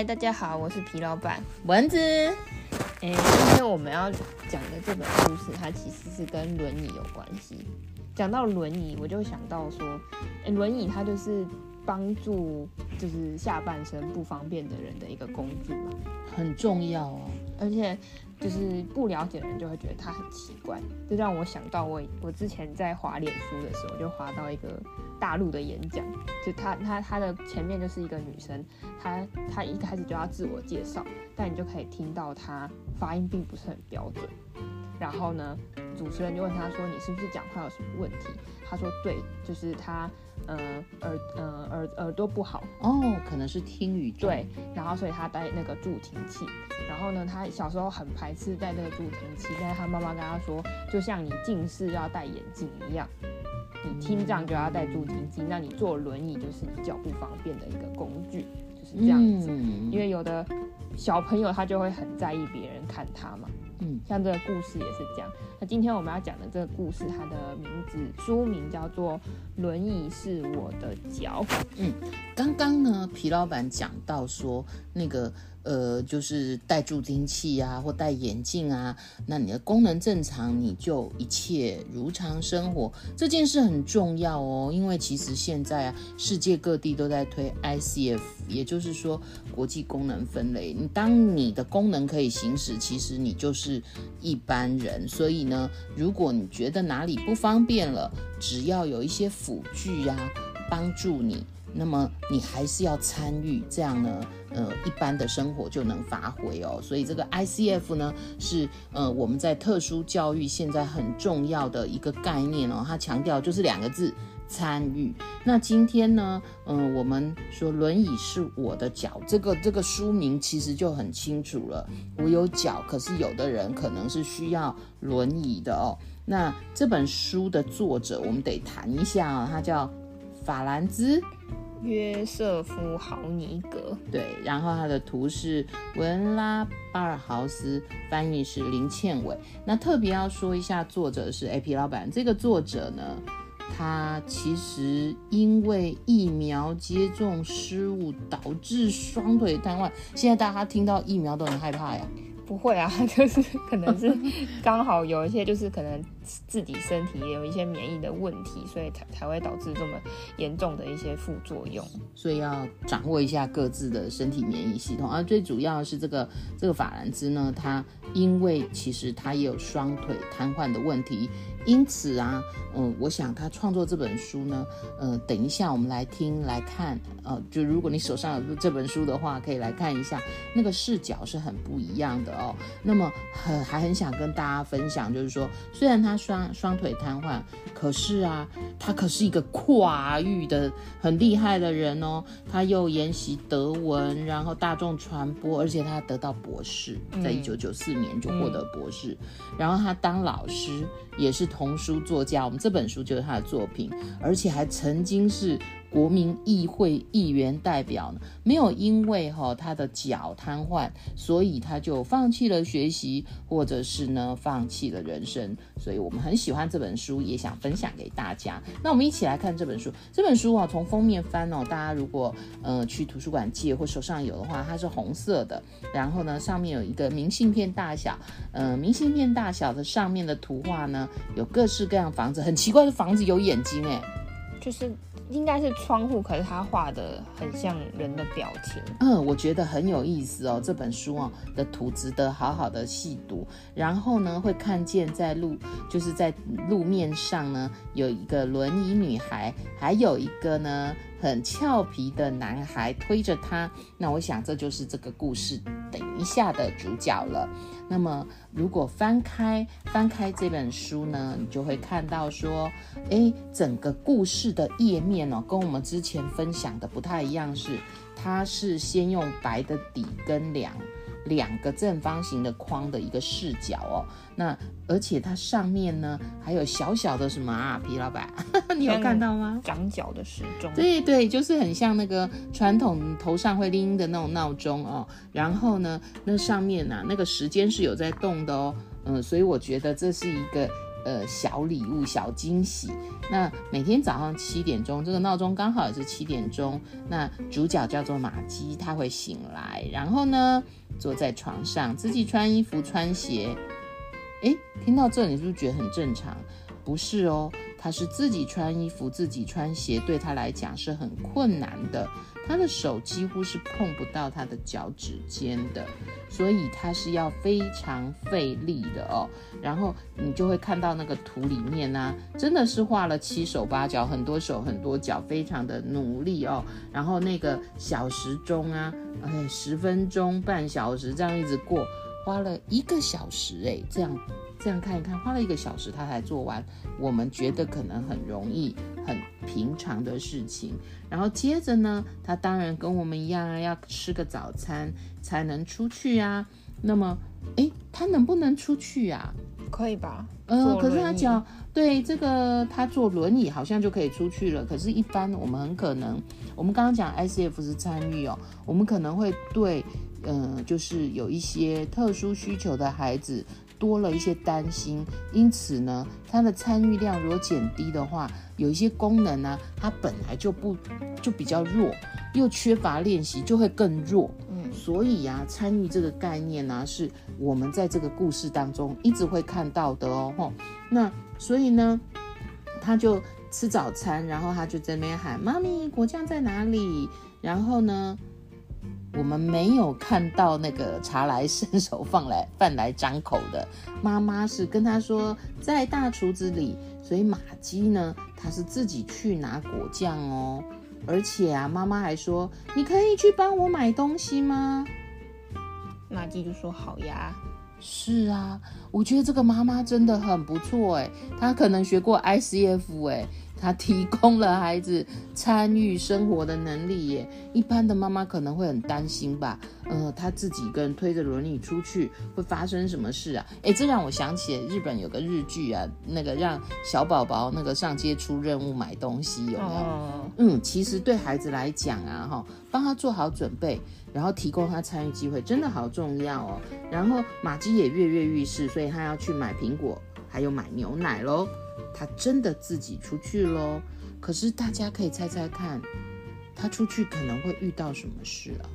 嗨，大家好，我是皮老板蚊子。诶，今天我们要讲的这本故事，它其实是跟轮椅有关系。讲到轮椅，我就想到说，诶，轮椅它就是帮助就是下半身不方便的人的一个工具嘛，很重要哦。而且就是不了解的人就会觉得它很奇怪，就让我想到我我之前在滑脸书的时候，就滑到一个大陆的演讲，就他他他的前面就是一个女生，她她一开始就要自我介绍，但你就可以听到她发音并不是很标准。然后呢，主持人就问她说：“你是不是讲话有什么问题？”她说：“对，就是她呃耳呃耳耳朵不好哦，可能是听语对。然后所以她戴那个助听器。然后呢，她小时候很排斥戴那个助听器，但是她妈妈跟她说，就像你近视要戴眼镜一样。”你听障就要带助听器，那你坐轮椅就是你脚不方便的一个工具，就是这样子。因为有的小朋友他就会很在意别人看他嘛。嗯，像这个故事也是这样。那今天我们要讲的这个故事，它的名字书名叫做《轮椅是我的脚》。嗯，刚刚呢，皮老板讲到说那个。呃，就是戴助听器啊，或戴眼镜啊，那你的功能正常，你就一切如常生活。这件事很重要哦，因为其实现在啊，世界各地都在推 ICF，也就是说国际功能分类。你当你的功能可以行使，其实你就是一般人。所以呢，如果你觉得哪里不方便了，只要有一些辅具啊，帮助你。那么你还是要参与，这样呢，呃，一般的生活就能发挥哦。所以这个 ICF 呢，是呃我们在特殊教育现在很重要的一个概念哦。它强调就是两个字：参与。那今天呢，嗯、呃，我们说轮椅是我的脚，这个这个书名其实就很清楚了。我有脚，可是有的人可能是需要轮椅的哦。那这本书的作者，我们得谈一下啊、哦，他叫法兰兹。约瑟夫·豪尼格，对，然后他的图是文拉·巴尔豪斯，翻译是林倩伟。那特别要说一下，作者是 AP 老板。这个作者呢，他其实因为疫苗接种失误导致双腿瘫痪，现在大家听到疫苗都很害怕呀。不会啊，就是可能是刚好有一些，就是可能自己身体也有一些免疫的问题，所以才才会导致这么严重的一些副作用。所以要掌握一下各自的身体免疫系统。而最主要是这个这个法兰兹呢，他因为其实他也有双腿瘫痪的问题。因此啊，嗯，我想他创作这本书呢，呃，等一下我们来听来看，呃，就如果你手上有这本书的话，可以来看一下，那个视角是很不一样的哦。那么很还很想跟大家分享，就是说，虽然他双双腿瘫痪，可是啊，他可是一个跨域的很厉害的人哦。他又研习德文，然后大众传播，而且他得到博士，在一九九四年就获得博士，然后他当老师。也是童书作家，我们这本书就是他的作品，而且还曾经是。国民议会议员代表呢，没有因为哈他的脚瘫痪，所以他就放弃了学习，或者是呢放弃了人生。所以我们很喜欢这本书，也想分享给大家。那我们一起来看这本书。这本书啊，从封面翻哦，大家如果呃去图书馆借或手上有的话，它是红色的。然后呢，上面有一个明信片大小，呃，明信片大小的上面的图画呢，有各式各样房子，很奇怪的房子有眼睛哎，就是。应该是窗户，可是他画的很像人的表情。嗯，我觉得很有意思哦。这本书哦的图值得好好的细读。然后呢，会看见在路，就是在路面上呢，有一个轮椅女孩，还有一个呢很俏皮的男孩推着他。那我想这就是这个故事等一下的主角了。那么，如果翻开翻开这本书呢，你就会看到说，诶，整个故事的页面哦，跟我们之前分享的不太一样是，是它是先用白的底跟两两个正方形的框的一个视角哦。那而且它上面呢还有小小的什么啊？皮老板，你有看到吗？长角的时钟。对对，就是很像那个传统头上会拎的那种闹钟哦。然后呢，那上面呢、啊，那个时间是有在动的哦。嗯，所以我觉得这是一个。呃，小礼物、小惊喜。那每天早上七点钟，这个闹钟刚好也是七点钟。那主角叫做玛姬，他会醒来，然后呢，坐在床上，自己穿衣服、穿鞋。诶，听到这，你是不是觉得很正常？不是哦，他是自己穿衣服、自己穿鞋，对他来讲是很困难的。他的手几乎是碰不到他的脚趾尖的，所以他是要非常费力的哦。然后你就会看到那个图里面呢、啊，真的是画了七手八脚，很多手很多脚，非常的努力哦。然后那个小时钟啊，哎，十分钟、半小时这样一直过，花了一个小时哎，这样。这样看一看，花了一个小时他才做完，我们觉得可能很容易、很平常的事情。然后接着呢，他当然跟我们一样啊，要吃个早餐才能出去啊。那么，诶，他能不能出去啊？可以吧？呃，可是他脚对这个他坐轮椅好像就可以出去了。可是，一般我们很可能，我们刚刚讲 ICF 是参与哦，我们可能会对，嗯、呃，就是有一些特殊需求的孩子。多了一些担心，因此呢，它的参与量如果减低的话，有一些功能呢、啊，它本来就不就比较弱，又缺乏练习，就会更弱。嗯，所以呀、啊，参与这个概念呢、啊，是我们在这个故事当中一直会看到的哦。吼，那所以呢，他就吃早餐，然后他就在那边喊：“妈咪，果酱在哪里？”然后呢，我们没有看到那个茶来伸手放来饭来张口的妈妈是跟他说在大厨子里，所以玛姬呢，她是自己去拿果酱哦，而且啊，妈妈还说你可以去帮我买东西吗？玛姬就说好呀。是啊，我觉得这个妈妈真的很不错诶，她可能学过 ICF 诶。他提供了孩子参与生活的能力耶。一般的妈妈可能会很担心吧，呃，他自己一个人推着轮椅出去会发生什么事啊？诶，这让我想起日本有个日剧啊，那个让小宝宝那个上街出任务买东西有没有？哦、嗯，其实对孩子来讲啊，哈，帮他做好准备，然后提供他参与机会，真的好重要哦。然后玛姬也跃跃欲试，所以他要去买苹果，还有买牛奶喽。他真的自己出去喽，可是大家可以猜猜看，他出去可能会遇到什么事啊？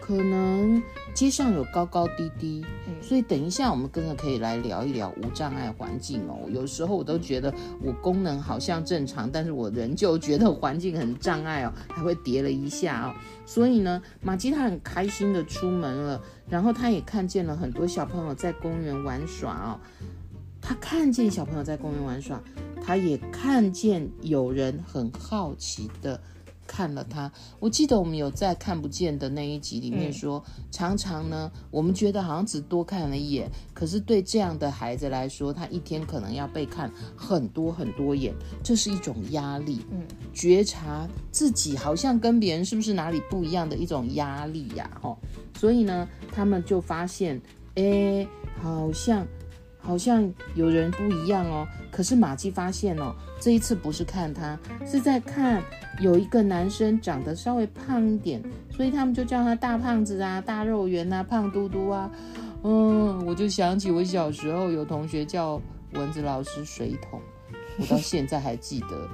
可能街上有高高低低，所以等一下我们跟着可以来聊一聊无障碍环境哦。有时候我都觉得我功能好像正常，但是我仍旧觉得环境很障碍哦，还会跌了一下哦。所以呢，玛吉她很开心的出门了，然后他也看见了很多小朋友在公园玩耍哦。他看见小朋友在公园玩耍，他也看见有人很好奇的看了他。我记得我们有在看不见的那一集里面说，常常呢，我们觉得好像只多看了一眼，可是对这样的孩子来说，他一天可能要被看很多很多眼，这是一种压力。嗯，觉察自己好像跟别人是不是哪里不一样的一种压力呀？哦，所以呢，他们就发现，哎，好像。好像有人不一样哦，可是马季发现哦，这一次不是看他，是在看有一个男生长得稍微胖一点，所以他们就叫他大胖子啊、大肉圆啊、胖嘟嘟啊。嗯，我就想起我小时候有同学叫蚊子老师水桶，我到现在还记得。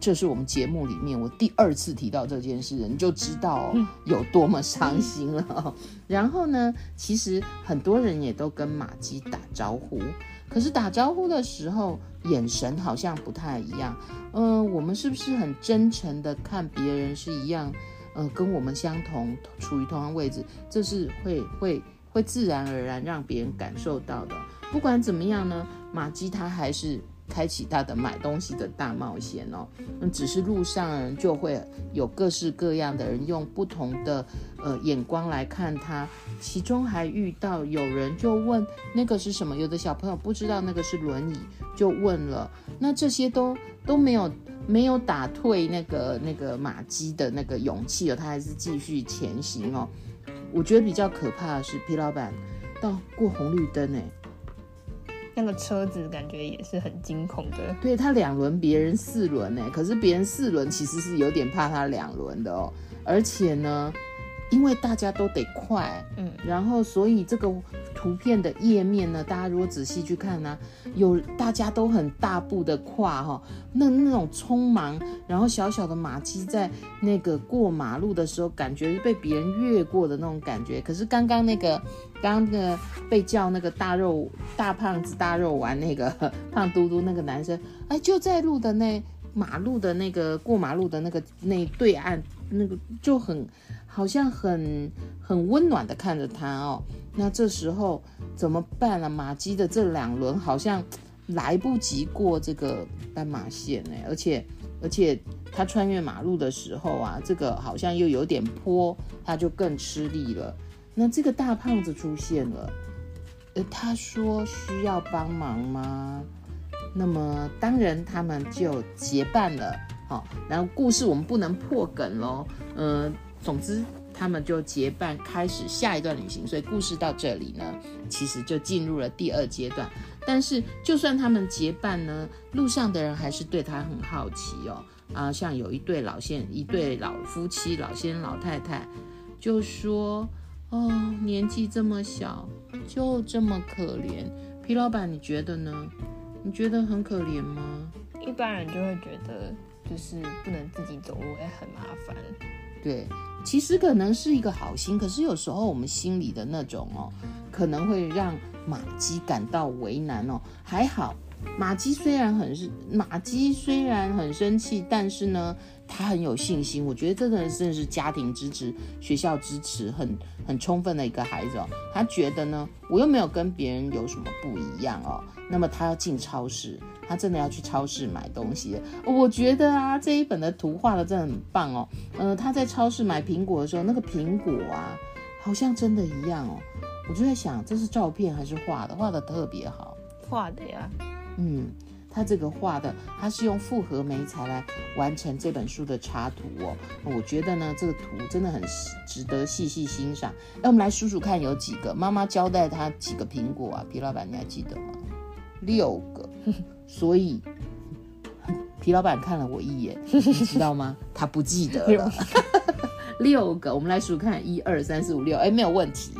这是我们节目里面我第二次提到这件事，你就知道有多么伤心了。然后呢，其实很多人也都跟马姬打招呼，可是打招呼的时候眼神好像不太一样。嗯、呃，我们是不是很真诚的看别人是一样？嗯、呃，跟我们相同，处于同样位置，这是会会会自然而然让别人感受到的。不管怎么样呢，马姬她还是。开启他的买东西的大冒险哦，嗯，只是路上就会有各式各样的人用不同的呃眼光来看他，其中还遇到有人就问那个是什么，有的小朋友不知道那个是轮椅，就问了，那这些都都没有没有打退那个那个马姬的那个勇气哦，他还是继续前行哦。我觉得比较可怕的是皮老板到过红绿灯哎。那个车子感觉也是很惊恐的，对，他两轮，别人四轮呢，可是别人四轮其实是有点怕他两轮的哦，而且呢。因为大家都得快，嗯，然后所以这个图片的页面呢，大家如果仔细去看呢，有大家都很大步的跨哈，那那种匆忙，然后小小的玛姬在那个过马路的时候，感觉是被别人越过的那种感觉。可是刚刚那个，刚刚那个被叫那个大肉大胖子大肉丸那个 胖嘟嘟那个男生，哎，就在路的那马路的那个过马路的那个那对岸那个就很。好像很很温暖的看着他哦，那这时候怎么办啊？马基的这两轮好像来不及过这个斑马线呢，而且而且他穿越马路的时候啊，这个好像又有点坡，他就更吃力了。那这个大胖子出现了，呃，他说需要帮忙吗？那么当然他们就结伴了。好，然后故事我们不能破梗喽，嗯、总之，他们就结伴开始下一段旅行。所以故事到这里呢，其实就进入了第二阶段。但是，就算他们结伴呢，路上的人还是对他很好奇哦。啊，像有一对老先一对老夫妻，老先老太太，就说：“哦，年纪这么小，就这么可怜。”皮老板，你觉得呢？你觉得很可怜吗？一般人就会觉得，就是不能自己走路，也很麻烦。对。其实可能是一个好心，可是有时候我们心里的那种哦，可能会让马姬感到为难哦。还好，马姬虽然很是马姬虽然很生气，但是呢，他很有信心。我觉得这个人真的是家庭支持、学校支持很很充分的一个孩子哦。他觉得呢，我又没有跟别人有什么不一样哦。那么他要进超市。他真的要去超市买东西，我觉得啊，这一本的图画的真的很棒哦。呃，他在超市买苹果的时候，那个苹果啊，好像真的一样哦。我就在想，这是照片还是画的？画的特别好，画的呀。嗯，他这个画的，他是用复合媒材来完成这本书的插图哦。我觉得呢，这个图真的很值得细细欣赏。那我们来数数看，有几个？妈妈交代他几个苹果啊？皮老板，你还记得吗？六个。所以皮老板看了我一眼，你知道吗？他不记得了。六个，我们来数看，一二三四五六，哎，没有问题，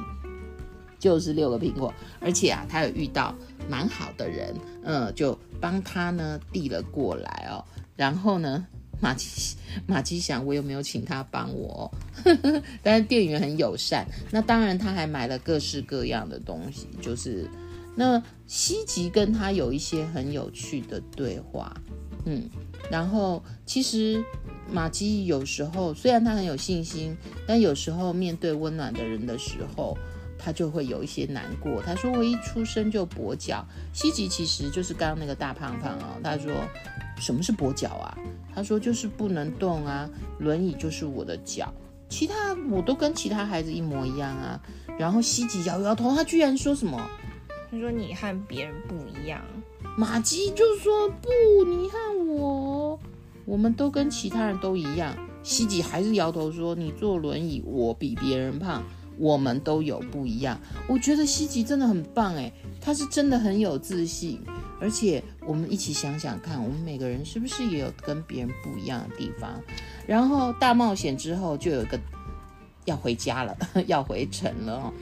就是六个苹果。而且啊，他有遇到蛮好的人，嗯，就帮他呢递了过来哦。然后呢，马吉马吉想，我有没有请他帮我？但是店员很友善。那当然，他还买了各式各样的东西，就是。那希吉跟他有一些很有趣的对话，嗯，然后其实马姬有时候虽然他很有信心，但有时候面对温暖的人的时候，他就会有一些难过。他说：“我一出生就跛脚。”西吉其实就是刚刚那个大胖胖哦。他说：“什么是跛脚啊？”他说：“就是不能动啊，轮椅就是我的脚，其他我都跟其他孩子一模一样啊。”然后西吉摇摇头，他居然说什么？他说：“你和别人不一样。”玛吉就说：“不，你和我，我们都跟其他人都一样。”西吉还是摇头说：“你坐轮椅，我比别人胖，我们都有不一样。”我觉得西吉真的很棒诶，他是真的很有自信。而且我们一起想想看，我们每个人是不是也有跟别人不一样的地方？然后大冒险之后，就有一个要回家了，要回城了。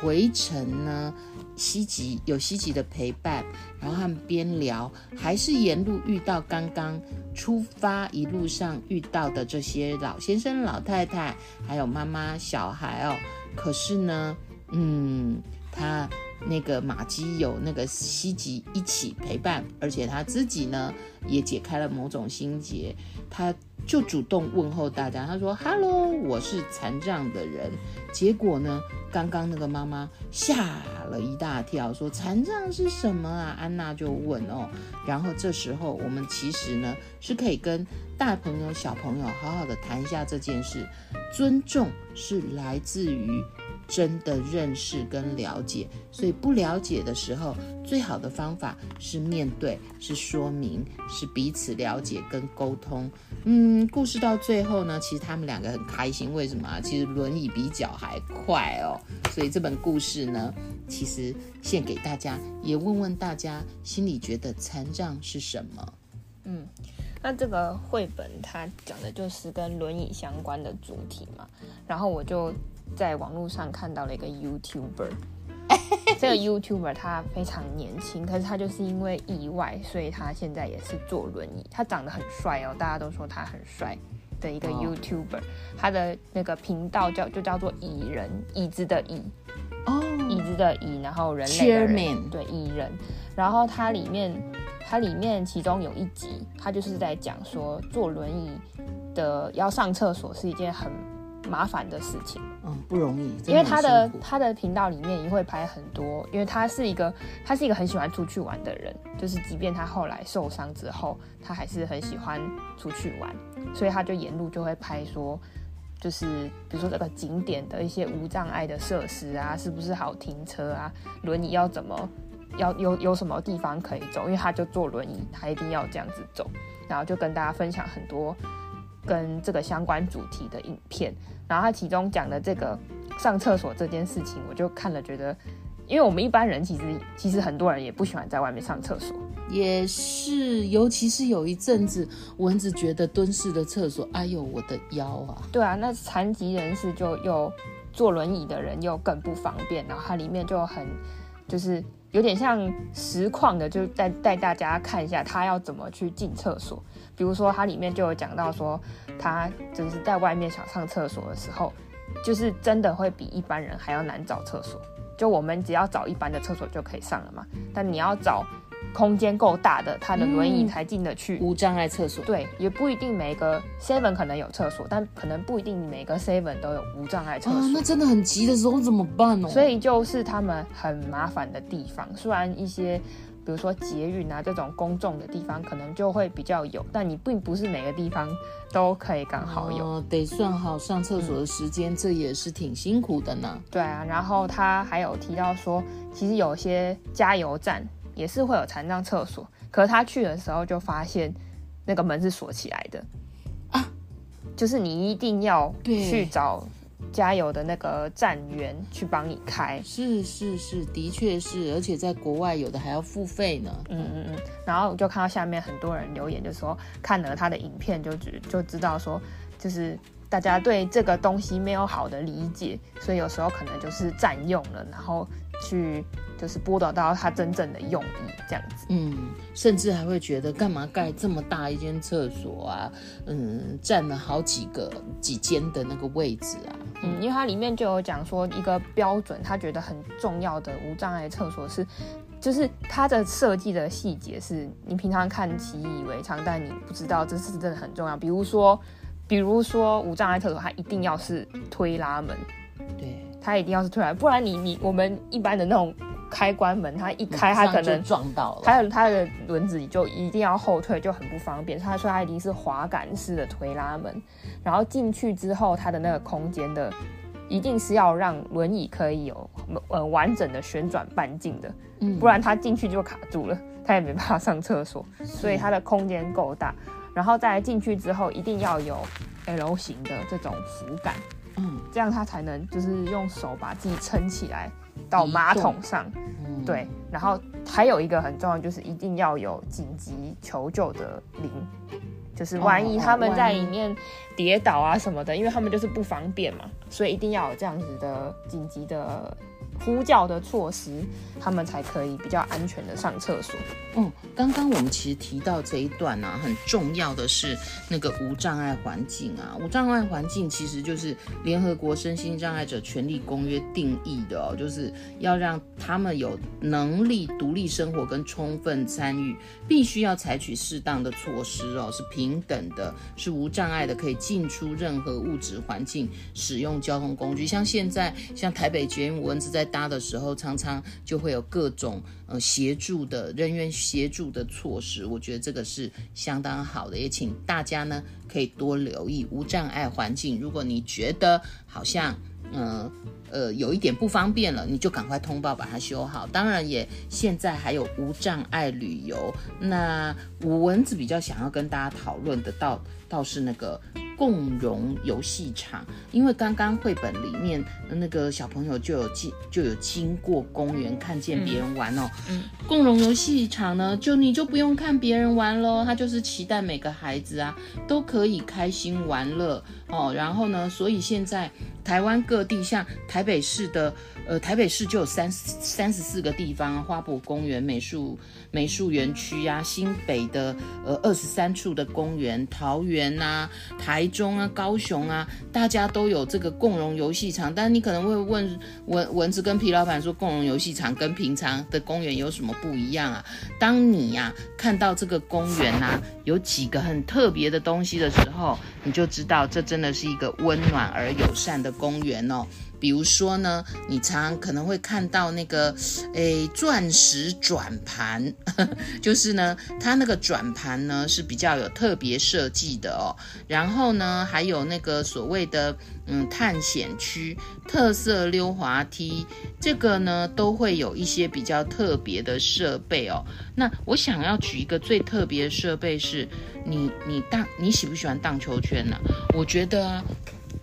回城呢？西吉有西吉的陪伴，然后他们边聊，还是沿路遇到刚刚出发一路上遇到的这些老先生、老太太，还有妈妈、小孩哦。可是呢，嗯，他那个马姬有那个希吉一起陪伴，而且他自己呢也解开了某种心结，他就主动问候大家，他说：“Hello，我是残障的人。”结果呢？刚刚那个妈妈吓了一大跳，说：“残障是什么啊？”安娜就问哦。然后这时候我们其实呢是可以跟大朋友、小朋友好好的谈一下这件事。尊重是来自于真的认识跟了解。所以不了解的时候，最好的方法是面对，是说明，是彼此了解跟沟通。嗯，故事到最后呢，其实他们两个很开心。为什么啊？其实轮椅比脚还快哦。所以这本故事呢，其实献给大家，也问问大家心里觉得残障是什么？嗯。那这个绘本它讲的就是跟轮椅相关的主题嘛，然后我就在网络上看到了一个 YouTuber，这个 YouTuber 他非常年轻，可是他就是因为意外，所以他现在也是坐轮椅。他长得很帅哦，大家都说他很帅的一个 YouTuber，他的那个频道叫就叫做蚁人，椅子的蚁，哦，椅子的椅，然后人类的人.对，蚁人，然后它里面。它里面其中有一集，它就是在讲说坐轮椅的要上厕所是一件很麻烦的事情，嗯，不容易。因为他的他的频道里面也会拍很多，因为他是一个他是一个很喜欢出去玩的人，就是即便他后来受伤之后，他还是很喜欢出去玩，所以他就沿路就会拍说，就是比如说这个景点的一些无障碍的设施啊，是不是好停车啊，轮椅要怎么。要有有什么地方可以走，因为他就坐轮椅，他一定要这样子走，然后就跟大家分享很多跟这个相关主题的影片，然后他其中讲的这个上厕所这件事情，我就看了觉得，因为我们一般人其实其实很多人也不喜欢在外面上厕所，也是，尤其是有一阵子蚊子觉得蹲式的厕所，哎呦我的腰啊，对啊，那残疾人士就又坐轮椅的人又更不方便，然后它里面就很就是。有点像实况的，就带带大家看一下他要怎么去进厕所。比如说，它里面就有讲到说，他就是在外面想上厕所的时候，就是真的会比一般人还要难找厕所。就我们只要找一般的厕所就可以上了嘛，但你要找。空间够大的，他的轮椅才进得去。嗯、无障碍厕所，对，也不一定每个 seven 可能有厕所，但可能不一定每个 seven 都有无障碍厕所。啊，那真的很急的时候怎么办呢？所以就是他们很麻烦的地方。虽然一些，比如说捷运啊这种公众的地方可能就会比较有，但你并不是每个地方都可以刚好有。哦，得算好上厕所的时间，嗯，这也是挺辛苦的呢。对啊，然后他还有提到说，其实有些加油站。也是会有残障厕所，可是他去的时候就发现那个门是锁起来的啊，就是你一定要去找加油的那个站员去帮你开。是是是，的确是，而且在国外有的还要付费呢。嗯嗯嗯，然后我就看到下面很多人留言，就说看了他的影片就知就知道说，就是大家对这个东西没有好的理解，所以有时候可能就是占用了，然后去。就是剥夺到他真正的用意，这样子。嗯，甚至还会觉得干嘛盖这么大一间厕所啊？嗯，占了好几个几间的那个位置啊。嗯，因为它里面就有讲说一个标准，他觉得很重要的无障碍厕所是，就是它的设计的细节是你平常看习以为常，但你不知道这是真的很重要。比如说，比如说无障碍厕所，它一定要是推拉门，对，它一定要是推拉，不然你你我们一般的那种。开关门，它一开，它可能撞到了，它的它的轮子就一定要后退，就很不方便。他说它一定是滑杆式的推拉门，然后进去之后，它的那个空间的一定是要让轮椅可以有呃完整的旋转半径的，不然它进去就卡住了，它也没办法上厕所。所以它的空间够大，然后再进去之后，一定要有 L 型的这种扶杆，嗯，这样他才能就是用手把自己撑起来。到马桶上，嗯，对，然后还有一个很重要，就是一定要有紧急求救的铃，就是万一他们在里面跌倒啊什么的，因为他们就是不方便嘛，所以一定要有这样子的紧急的。呼叫的措施，他们才可以比较安全的上厕所。嗯，刚刚我们其实提到这一段啊，很重要的是那个无障碍环境啊。无障碍环境其实就是联合国身心障碍者权利公约定义的哦，就是要让他们有能力独立生活跟充分参与，必须要采取适当的措施哦，是平等的，是无障碍的，可以进出任何物质环境，使用交通工具。像现在，像台北捷运蚊子在搭的时候，常常就会有各种呃协助的人员协助的措施，我觉得这个是相当好的，也请大家呢可以多留意无障碍环境。如果你觉得好像嗯呃，呃有一点不方便了，你就赶快通报把它修好。当然也现在还有无障碍旅游。那我蚊子比较想要跟大家讨论的倒倒是那个。共融游戏场，因为刚刚绘本里面那个小朋友就有经就有经过公园，看见别人玩哦。嗯，共融游戏场呢，就你就不用看别人玩喽，他就是期待每个孩子啊都可以开心玩乐哦。然后呢，所以现在台湾各地像台台北市的。呃，台北市就有三三十四个地方，花博公园、美术美术园区呀，新北的呃二十三处的公园，桃园呐、啊、台中啊、高雄啊，大家都有这个共融游戏场。但你可能会问蚊蚊子跟皮老板说，共融游戏场跟平常的公园有什么不一样啊？当你呀、看到这个公园呐、有几个很特别的东西的时候，你就知道这真的是一个温暖而友善的公园哦。比如说呢，你常可能会看到那个，诶，钻石转盘，就是呢，它那个转盘呢是比较有特别设计的哦。然后呢，还有那个所谓的，嗯，探险区、特色溜滑梯，这个呢都会有一些比较特别的设备哦。那我想要举一个最特别的设备是，你你荡你喜不喜欢荡秋千呢？我觉得。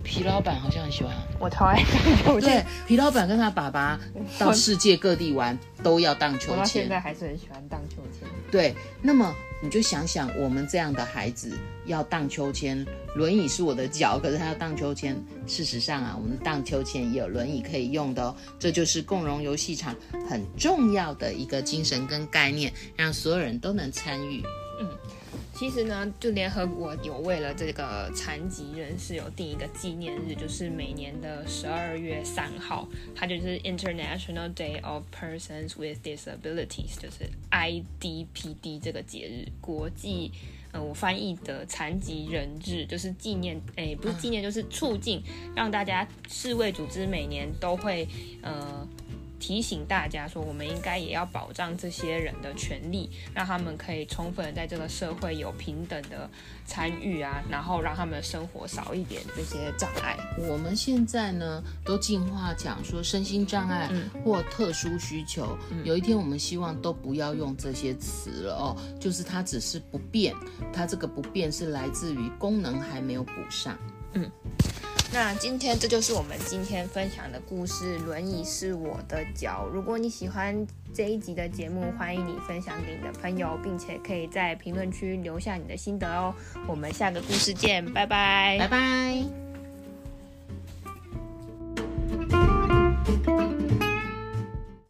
皮老板好像很喜欢，我超爱荡秋千。对，皮老板跟他爸爸到世界各地玩，都要荡秋千。我到现在还是很喜欢荡秋千。对，那么你就想想，我们这样的孩子要荡秋千，轮椅是我的脚，可是他要荡秋千。事实上啊，我们荡秋千也有轮椅可以用的哦。这就是共融游戏场很重要的一个精神跟概念，让所有人都能参与。其实呢，就联合国有为了这个残疾人士有定一个纪念日，就是每年的十二月三号，它就是 International Day of Persons with Disabilities，就是 IDPD 这个节日，国际，呃，我翻译的残疾人日，就是纪念，诶，不是纪念，就是促进，让大家世卫组织每年都会，呃。提醒大家说，我们应该也要保障这些人的权利，让他们可以充分的在这个社会有平等的参与啊，然后让他们的生活少一点这些障碍。我们现在呢，都进化讲说身心障碍或特殊需求，嗯，有一天我们希望都不要用这些词了哦，就是它只是不变，它这个不变是来自于功能还没有补上，嗯。那今天这就是我们今天分享的故事，轮椅是我的脚。如果你喜欢这一集的节目，欢迎你分享给你的朋友，并且可以在评论区留下你的心得哦。我们下个故事见，拜拜，拜拜。